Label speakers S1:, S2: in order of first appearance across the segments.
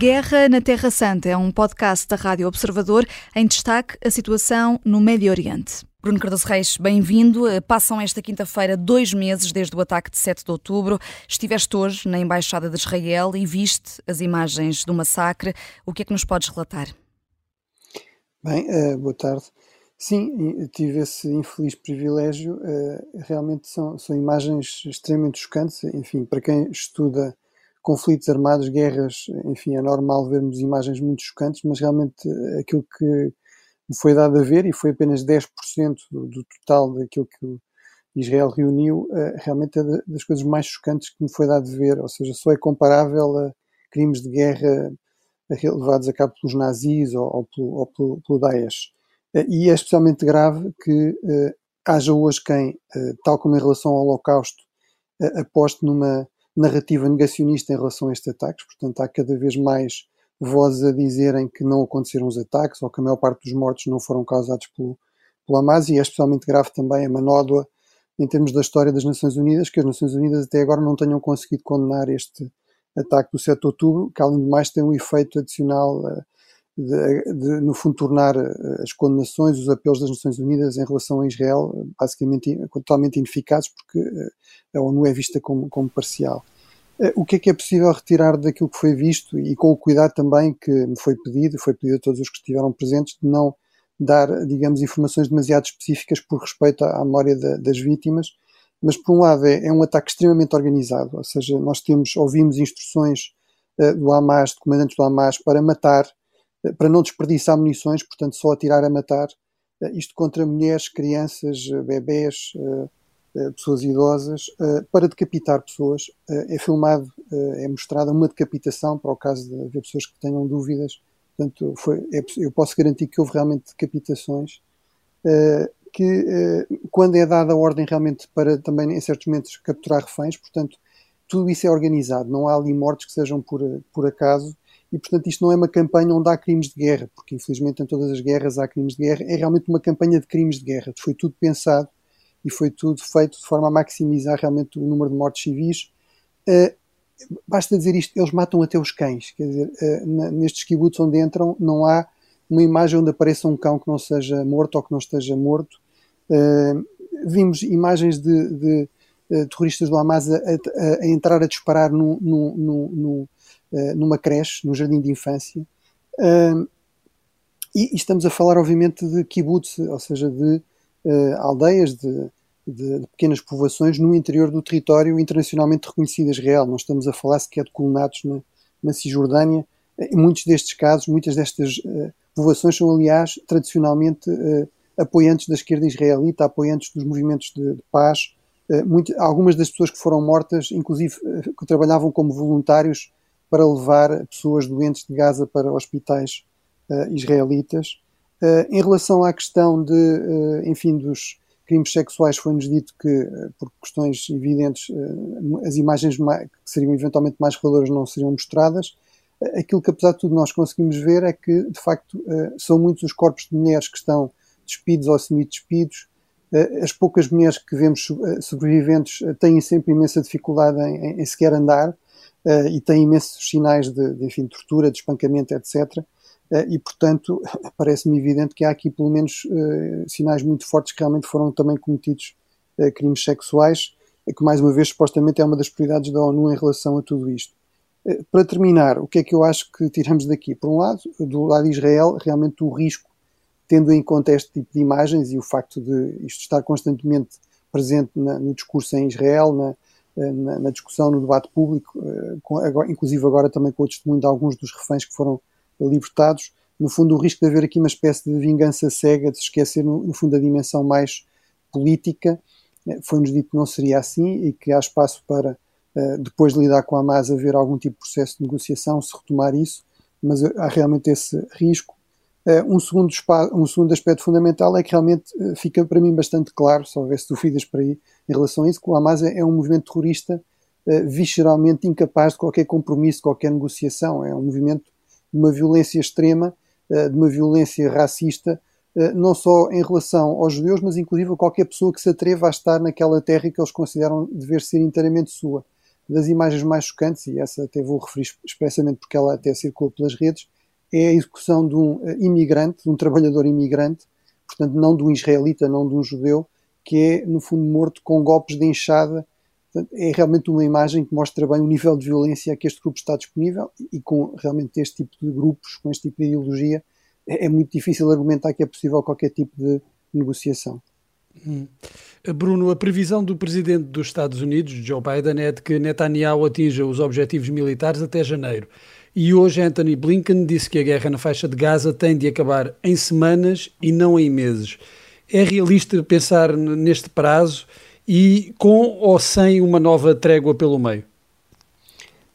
S1: Guerra na Terra Santa é um podcast da Rádio Observador em destaque a situação no Médio Oriente. Bruno Cardoso Reis, bem-vindo. Passam esta quinta-feira dois meses desde o ataque de 7 de outubro. Estiveste hoje na Embaixada de Israel e viste as imagens do massacre. O que é que nos podes relatar?
S2: Bem, uh, boa tarde. Sim, tive esse infeliz privilégio. Uh, realmente são, são imagens extremamente chocantes. Enfim, para quem estuda conflitos armados, guerras, enfim, é normal vermos imagens muito chocantes, mas realmente eh, aquilo que me foi dado a ver, e foi apenas 10% do, do total daquilo que Israel reuniu, uh, realmente é das coisas mais chocantes que me foi dado a ver, ou seja, só é comparável a crimes de guerra levados a cabo pelos nazis ou, ou, pelo, ou pelo, pelo Daesh. E é especialmente grave que haja hoje quem, tal como em relação ao Holocausto, aposte numa narrativa negacionista em relação a estes ataques, portanto há cada vez mais vozes a dizerem que não aconteceram os ataques ou que a maior parte dos mortos não foram causados pelo, pelo Hamas e é especialmente grave também a manódoa em termos da história das Nações Unidas, que as Nações Unidas até agora não tenham conseguido condenar este ataque do 7 de outubro, que além de mais tem um efeito adicional uh, de, de, no fundo, tornar eh, as condenações, os apelos das Nações Unidas em relação a Israel basicamente totalmente ineficazes, porque eh, a ONU é vista como, como parcial. Eh, o que é que é possível retirar daquilo que foi visto e com o cuidado também que me foi pedido, foi pedido a todos os que estiveram presentes, de não dar, digamos, informações demasiado específicas por respeito à memória da, das vítimas, mas por um lado é, é, um ataque extremamente organizado, ou seja, nós temos, ouvimos instruções uh, do Hamas, de comandantes do Hamas, para matar para não desperdiçar munições, portanto só atirar a matar, eh, isto contra mulheres, crianças, eh, bebés, eh, pessoas idosas, para decapitar pessoas. É filmado, é mostrada uma decapitação, para o caso de haver pessoas que tenham dúvidas. Portanto, foi, é, eu posso garantir que houve realmente decapitações. Que quando é dada a ordem realmente para também em certos momentos capturar reféns, portanto, tudo isso é organizado, não há ali mortes que sejam por, por acaso e, portanto, isto não é uma campanha onde há crimes de guerra, porque infelizmente em todas as guerras há crimes de guerra, é realmente uma campanha de crimes de guerra. Foi tudo pensado e foi tudo feito de forma a maximizar realmente o número de mortes civis. Uh, basta dizer isto, eles matam até os cães, quer dizer, uh, nestes kibbutz onde entram não há uma imagem onde apareça um cão que não seja morto ou que não esteja morto. Uh, vimos imagens de, de terroristas do Hamas a, a, a, entrar a disparar no, numa creche, num jardim de infância. Uh, e, e, estamos a falar, obviamente, de kibbutz, ou seja, de uh, aldeias, de, de, de, pequenas povoações no interior do território internacionalmente reconhecido Israel. Não estamos a falar sequer de colonatos na, na Cisjordânia. Em muitos destes casos, muitas destas uh, povoações são, aliás, tradicionalmente apoiantes da esquerda israelita, apoiantes dos movimentos de, de paz. Muito, algumas das pessoas que foram mortas, inclusive, que trabalhavam como voluntários para levar pessoas doentes de Gaza para hospitais uh, israelitas. Uh, em relação à questão de, uh, enfim, dos crimes sexuais, foi-nos dito que, por questões evidentes, as imagens que seriam eventualmente mais reveladoras não seriam mostradas. Aquilo que, apesar de tudo, nós conseguimos ver é que, de facto, são muitos os corpos de mulheres que estão despidos ou semi-despidos. As poucas mulheres que vemos sobreviventes têm sempre imensa dificuldade em, em sequer andar uh, e tem imensos sinais de, de, enfim, tortura, de espancamento, etc. Uh, eh, e, portanto, parece-me evidente que há aqui pelo menos uh, sinais muito fortes que realmente foram também cometidos crimes sexuais, que mais uma vez supostamente é uma das prioridades da ONU em relação a tudo isto. Para terminar, o que é que eu acho que tiramos daqui? Por um lado, do lado de Israel, realmente o risco, tendo em conta este tipo de imagens e o facto de isto estar constantemente presente na, no discurso em Israel, na, na, na, discussão, no debate público, eh, com, agora, inclusive agora também com o testemunho de alguns dos reféns que foram libertados. No fundo, o risco de haver aqui uma espécie de vingança cega, de se esquecer, no, no fundo, a dimensão mais política. Eh, foi-nos dito que não seria assim e que há espaço para, depois de lidar com a Hamas, haver algum tipo de processo de negociação, se retomar isso, mas há realmente esse risco. Um segundo, um segundo aspecto fundamental é que realmente fica para mim bastante claro, se houvesse dúvidas para aí, em relação a isso, que o Hamas é, é um movimento terrorista uh, visceralmente incapaz de qualquer compromisso, qualquer negociação. É um movimento de uma violência extrema, uh, de uma violência racista, uh, não só em relação aos judeus, mas inclusive a qualquer pessoa que se atreva a estar naquela terra que eles consideram dever ser inteiramente sua. das imagens mais chocantes, e essa até vou referir expressamente porque ela até circula pelas redes, é a execução de um imigrante, de um trabalhador imigrante, portanto não de um israelita, não de um judeu, que é no fundo morto com golpes de enxada. É realmente uma imagem que mostra bem o nível de violência a que este grupo está disponível e com realmente este tipo de grupos, com este tipo de ideologia, é, é muito difícil argumentar que é possível qualquer tipo de negociação.
S3: Hum. Bruno, a previsão do presidente dos Estados Unidos, Joe Biden, é de que Netanyahu atinja os objetivos militares até janeiro. E hoje Anthony Blinken disse que a guerra na faixa de Gaza tem de acabar em semanas e não em meses. É realista pensar neste prazo e com ou sem uma nova trégua pelo meio?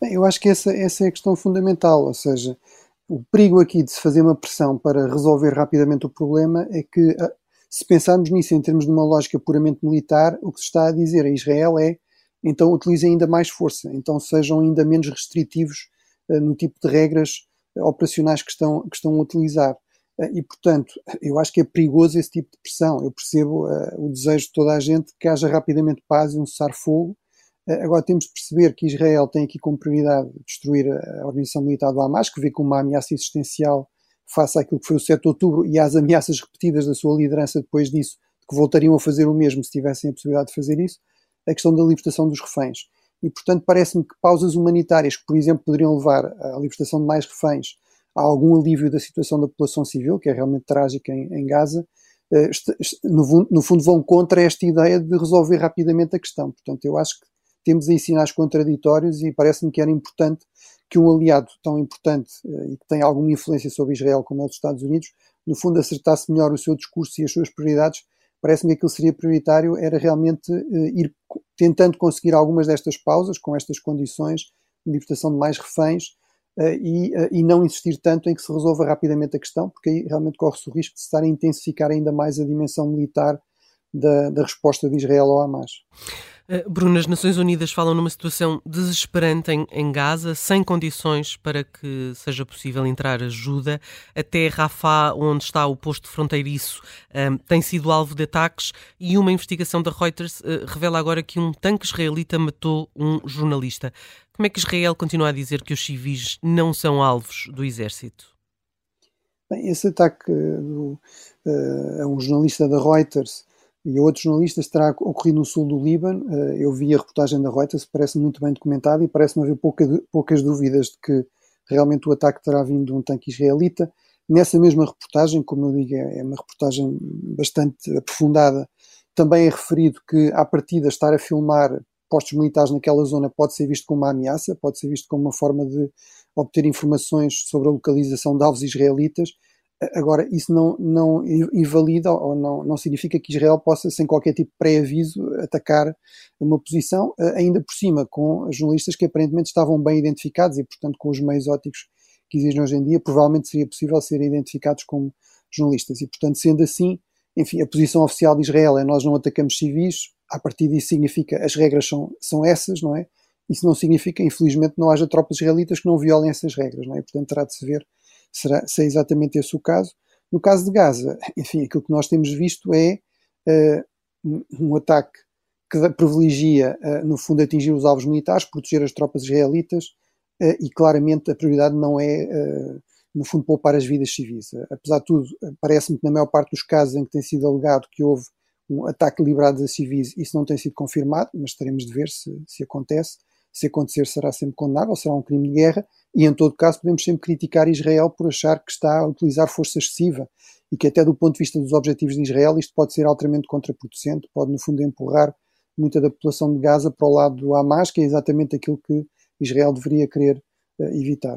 S2: Bem, eu acho que essa, essa é a questão fundamental, ou seja, o perigo aqui de se fazer uma pressão para resolver rapidamente o problema é que ah, se pensarmos nisso em termos de uma lógica puramente militar, o que se está a dizer a Israel é então utilizem ainda mais força, então sejam ainda menos restritivos uh, no tipo de regras uh, operacionais que estão, que estão a utilizar. Uh, e, portanto, eu acho que é perigoso esse tipo de pressão. Eu percebo o desejo de toda a gente que haja rapidamente paz e um cessar-fogo. agora temos de perceber que Israel tem aqui como prioridade destruir a organização militar do Hamas, que vê como uma ameaça existencial face àquilo que foi o 7 de outubro e às ameaças repetidas da sua liderança depois disso, que voltariam a fazer o mesmo se tivessem a possibilidade de fazer isso, a questão da libertação dos reféns. E, portanto, parece-me que pausas humanitárias que, por exemplo, poderiam levar à libertação de mais reféns, a algum alívio da situação da população civil, que é realmente trágica em, em Gaza, eh, no, fundo vão contra esta ideia de resolver rapidamente a questão. Portanto, eu acho que temos aí sinais contraditórios e parece-me que era importante que um aliado tão importante eh, e que tem alguma influência sobre Israel como é os Estados Unidos, no fundo acertasse melhor o seu discurso e as suas prioridades, parece-me que aquilo seria prioritário era realmente uh, ir tentando conseguir algumas destas pausas, com estas condições de libertação de mais reféns, e, uh, e não insistir tanto em que se resolva rapidamente a questão, porque aí realmente corre-se o risco de se estar a intensificar ainda mais a dimensão militar da, da resposta de Israel ao Hamas.
S4: Eh, Bruno, as Nações Unidas falam numa situação desesperante em, em, Gaza, sem condições para que seja possível entrar ajuda. Até Rafah, onde está o posto fronteiriço, um, eh, tem sido alvo de ataques e uma investigação da Reuters uh, revela agora que um tanque israelita matou um jornalista. Como é que Israel continua a dizer que os civis não são alvos do exército?
S2: Bem, esse ataque do, uh, a um jornalista da Reuters e a outros jornalistas terá ocorrido no sul do Líbano. Eh, eu vi a reportagem da Reuters, parece muito bem documentada e parece-me haver pouca, poucas dúvidas de que realmente o ataque terá vindo de um tanque israelita. Nessa mesma reportagem, como eu digo, é, é uma reportagem bastante aprofundada, também é referido que, à partida, estar a filmar postos militares naquela zona pode ser visto como uma ameaça, pode ser visto como uma forma de obter informações sobre a localização de alvos israelitas Agora, isso não, não invalida ou não, não significa que Israel possa, sem qualquer tipo de pré-aviso, atacar uma posição, ainda por cima, com jornalistas que aparentemente estavam bem identificados e, portanto, com os meios óticos que existem hoje em dia, provavelmente seria possível serem identificados como jornalistas. E, portanto, sendo assim, enfim, a posição oficial de Israel é nós não atacamos civis, a partir disso significa as regras são, são essas, não é? Isso não significa, infelizmente, não haja tropas israelitas que não violem essas regras, não é? Portanto, terá de se ver será, se é exatamente esse o caso. No caso de Gaza, enfim, aquilo que nós temos visto é uh, um ataque que privilegia, uh, no fundo, atingir os alvos militares, proteger as tropas israelitas uh, e claramente a prioridade não é, no fundo, poupar as vidas civis. apesar de tudo, parece-me que na maior parte dos casos em que tem sido alegado que houve um ataque liberado a civis, isso não tem sido confirmado, mas teremos de ver se, se acontece. Se acontecer, será sempre condenável, será um crime de guerra, e em todo caso podemos sempre criticar Israel por achar que está a utilizar força excessiva e que até do ponto de vista dos objetivos de Israel isto pode ser altamente contraproducente, pode no fundo empurrar muita da população de Gaza para o lado do Hamas, que é exatamente aquilo que Israel deveria querer uh, evitar.